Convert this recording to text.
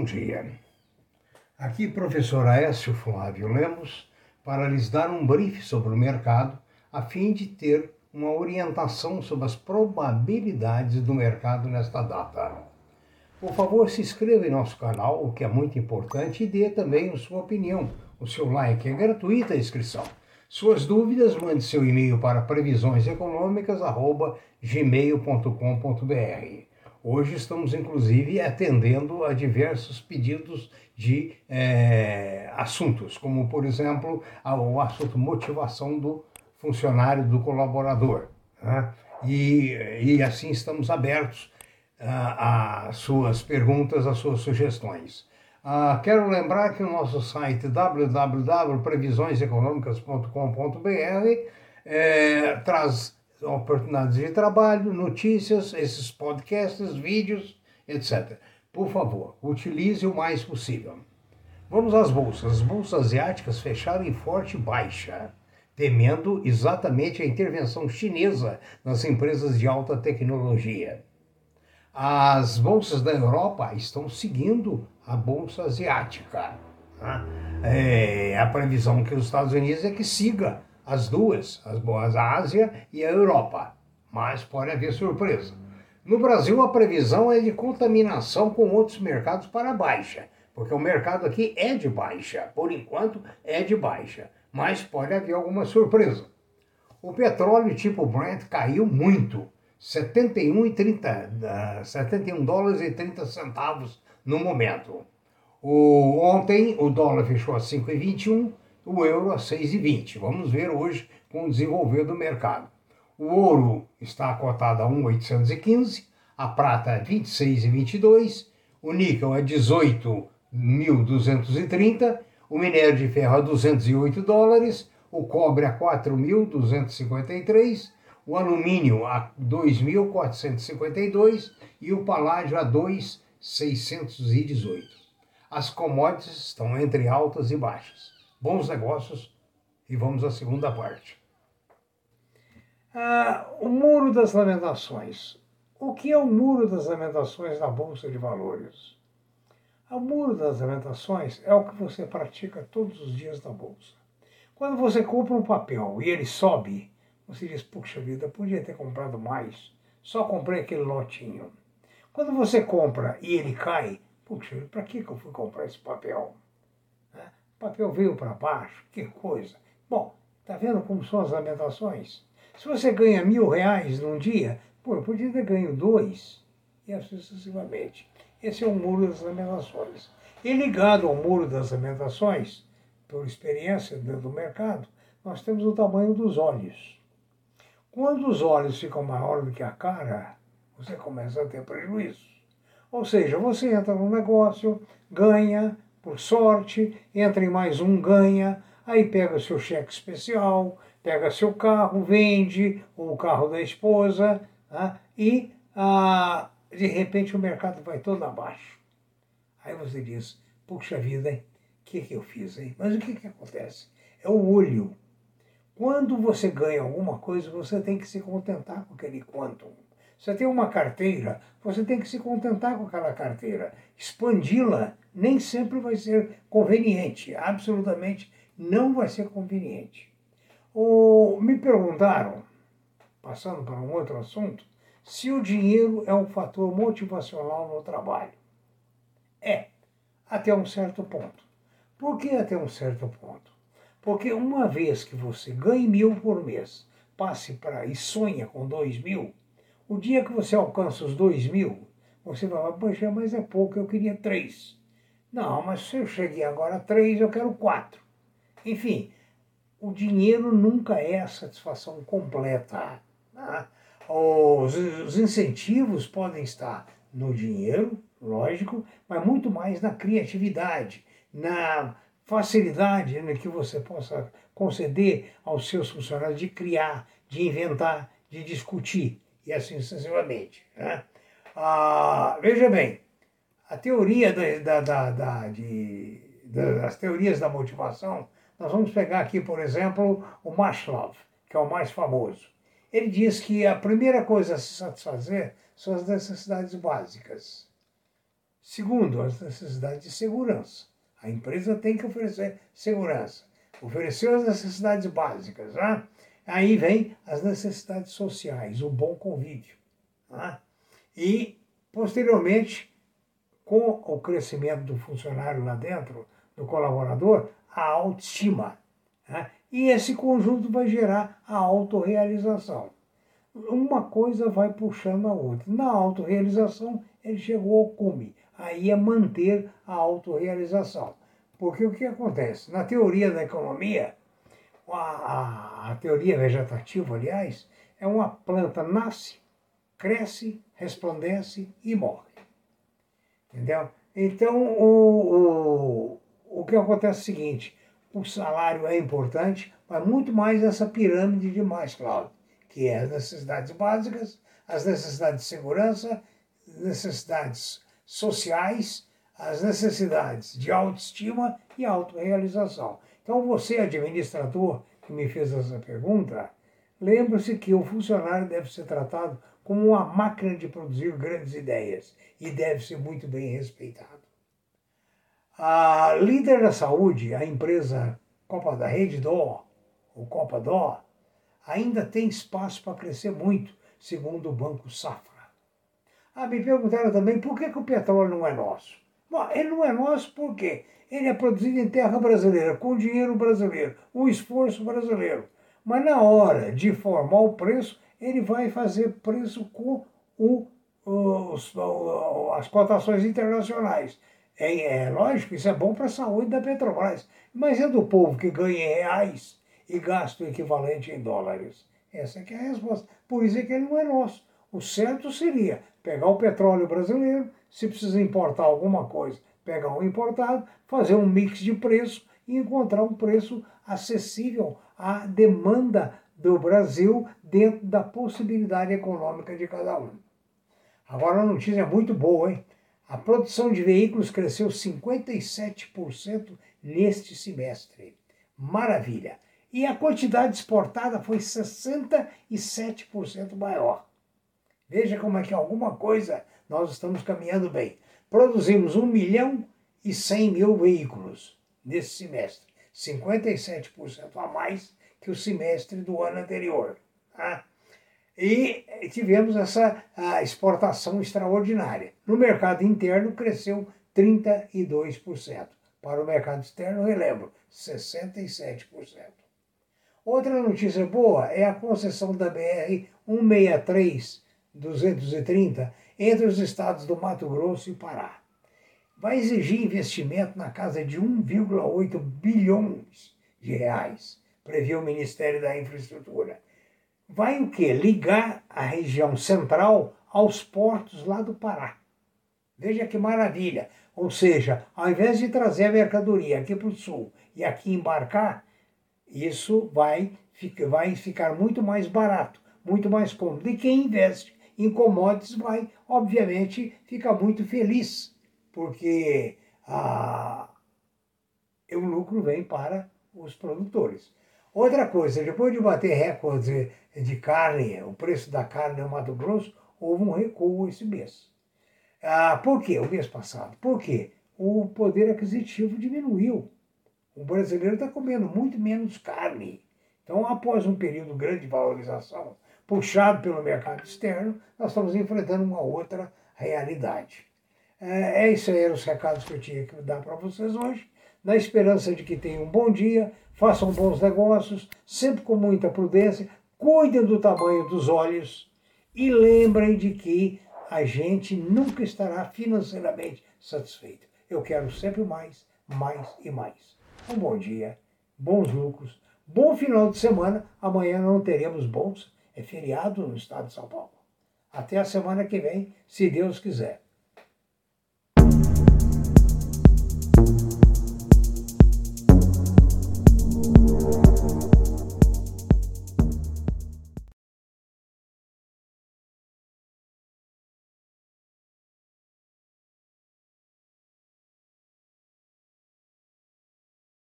bom dia. Aqui, professor Aécio Flávio Lemos, para lhes dar um brief sobre o mercado, a fim de ter uma orientação sobre as probabilidades do mercado nesta data. Por favor, se inscreva em nosso canal, o que é muito importante, e dê também a sua opinião. O seu like é gratuita a inscrição. Suas dúvidas, mande seu e-mail para previsioneseconômicas.gmail.com.br. Hoje estamos, inclusive, atendendo a diversos pedidos de é, assuntos, como, por exemplo, o assunto motivação do funcionário, do colaborador. Né? E, e assim estamos abertos às suas perguntas, às suas sugestões. Uh, quero lembrar que o nosso site www.previsioneseconomicas.com.br é, traz oportunidades de trabalho, notícias, esses podcasts, vídeos, etc. Por favor, utilize o mais possível. Vamos às bolsas. As bolsas asiáticas fecharam em forte baixa, temendo exatamente a intervenção chinesa nas empresas de alta tecnologia. As bolsas da Europa estão seguindo a bolsa asiática. Né? É, a previsão que os Estados Unidos é que siga as duas, as boas a Ásia e a Europa. Mas pode haver surpresa. No Brasil, a previsão é de contaminação com outros mercados para baixa, porque o mercado aqui é de baixa, por enquanto é de baixa, mas pode haver alguma surpresa. O petróleo tipo Brent caiu muito, 71, e 30, 71 dólares e 30 centavos no momento. O, ontem o dólar fechou a 5,21 o euro a 6,20. Vamos ver hoje com o desenvolver do mercado. O ouro está cotado a 1,815, a prata a 26,22, o níquel a 18.230, o minério de ferro a 208 dólares, o cobre a 4.253, o alumínio a 2.452 e o paládio a 2.618. As commodities estão entre altas e baixas bons negócios e vamos à segunda parte. Ah, o Muro das Lamentações. O que é o Muro das Lamentações na Bolsa de Valores? O Muro das Lamentações é o que você pratica todos os dias na Bolsa. Quando você compra um papel e ele sobe, você diz, puxa vida, podia ter comprado mais, só comprei aquele lotinho. Quando você compra e ele cai, puxa, para que eu fui comprar esse papel? O papel veio para baixo, que coisa. Bom, tá vendo como são as lamentações? Se você ganha mil reais num dia, pô, eu podia ter ganho dois, e assim sucessivamente. Esse é o muro das lamentações. E ligado ao muro das lamentações, por experiência dentro do mercado, nós temos o tamanho dos olhos. Quando os olhos ficam maiores do que a cara, você começa a ter prejuízo. Ou seja, você entra no negócio, ganha, por sorte, entra em mais um, ganha, aí pega seu cheque especial, pega seu carro, vende, ou o carro da esposa, tá? e ah, de repente o mercado vai todo abaixo. Aí você diz, puxa vida, o que, que eu fiz? Hein? Mas o que, que acontece? É o olho. Quando você ganha alguma coisa, você tem que se contentar com aquele quantum. Você tem uma carteira, você tem que se contentar com aquela carteira. Expandi-la nem sempre vai ser conveniente, absolutamente não vai ser conveniente. O, me perguntaram, passando para um outro assunto, se o dinheiro é um fator motivacional no trabalho. É, até um certo ponto. Por que até um certo ponto? Porque uma vez que você ganhe mil por mês, passe para e sonha com dois mil, o dia que você alcança os dois mil, você vai falar, poxa, mas é pouco, eu queria três. Não, mas se eu cheguei agora a três, eu quero quatro. Enfim, o dinheiro nunca é a satisfação completa. Né? Os, os incentivos podem estar no dinheiro, lógico, mas muito mais na criatividade, na facilidade né, que você possa conceder aos seus funcionários de criar, de inventar, de discutir, e assim sucessivamente. Né? Ah, veja bem, a teoria da, da, da, de, das teorias da motivação, nós vamos pegar aqui, por exemplo, o Maslow, que é o mais famoso. Ele diz que a primeira coisa a se satisfazer são as necessidades básicas. Segundo, as necessidades de segurança. A empresa tem que oferecer segurança. Ofereceu as necessidades básicas. Né? Aí vem as necessidades sociais, o bom convívio. Né? E, posteriormente, com o crescimento do funcionário lá dentro, do colaborador, a autoestima. Né? E esse conjunto vai gerar a autorrealização. Uma coisa vai puxando a outra. Na autorrealização, ele chegou ao cume. Aí é manter a autorrealização. Porque o que acontece? Na teoria da economia, a, a, a teoria vegetativa, aliás, é uma planta nasce, cresce, resplandece e morre. Entendeu? Então, o, o, o que acontece é o seguinte: o salário é importante, mas muito mais essa pirâmide de Maslow, que é as necessidades básicas, as necessidades de segurança, necessidades sociais, as necessidades de autoestima e autorrealização. Então, você, administrador, que me fez essa pergunta, lembre-se que o funcionário deve ser tratado como uma máquina de produzir grandes ideias e deve ser muito bem respeitado. A líder da saúde, a empresa Copa da Rede Dó, ou Copa Dó, ainda tem espaço para crescer muito, segundo o Banco Safra. Ah, me perguntaram também por que, que o petróleo não é nosso. Bom, ele não é nosso porque ele é produzido em terra brasileira, com dinheiro brasileiro, o esforço brasileiro. Mas na hora de formar o preço, ele vai fazer preço com o, os, as cotações internacionais. É, é lógico, isso é bom para a saúde da Petrobras, mas é do povo que ganha em reais e gasta o equivalente em dólares. Essa é a resposta. Por isso é que ele não é nosso. O certo seria pegar o petróleo brasileiro, se precisa importar alguma coisa, pegar um importado, fazer um mix de preço e encontrar um preço acessível à demanda do Brasil dentro da possibilidade econômica de cada um. Agora a notícia é muito boa, hein? A produção de veículos cresceu 57% neste semestre. Maravilha! E a quantidade exportada foi 67% maior. Veja como é que alguma coisa nós estamos caminhando bem. Produzimos 1 milhão e 100 mil veículos nesse semestre, 57% a mais que o semestre do ano anterior. Tá? E tivemos essa exportação extraordinária. No mercado interno, cresceu 32%. Para o mercado externo, relembro, 67%. Outra notícia boa é a concessão da BR 163 230 entre os estados do Mato Grosso e Pará. Vai exigir investimento na casa de 1,8 bilhões de reais, previu o Ministério da Infraestrutura vai o quê? Ligar a região central aos portos lá do Pará. Veja que maravilha. Ou seja, ao invés de trazer a mercadoria aqui para o sul e aqui embarcar, isso vai, vai ficar muito mais barato, muito mais cômodo. E quem investe em commodities vai, obviamente, ficar muito feliz, porque a, o lucro vem para os produtores. Outra coisa, depois de bater recorde de carne, o preço da carne no Mato Grosso, houve um recuo esse mês. Ah, por quê? O mês passado. Por quê? O poder aquisitivo diminuiu. O brasileiro está comendo muito menos carne. Então, após um período grande de valorização, puxado pelo mercado externo, nós estamos enfrentando uma outra realidade. É, é isso aí, eram os recados que eu tinha que dar para vocês hoje na esperança de que tenham um bom dia, façam bons negócios, sempre com muita prudência, cuidem do tamanho dos olhos e lembrem de que a gente nunca estará financeiramente satisfeito. Eu quero sempre mais, mais e mais. Um bom dia, bons lucros, bom final de semana. Amanhã não teremos bolsa, é feriado no estado de São Paulo. Até a semana que vem, se Deus quiser.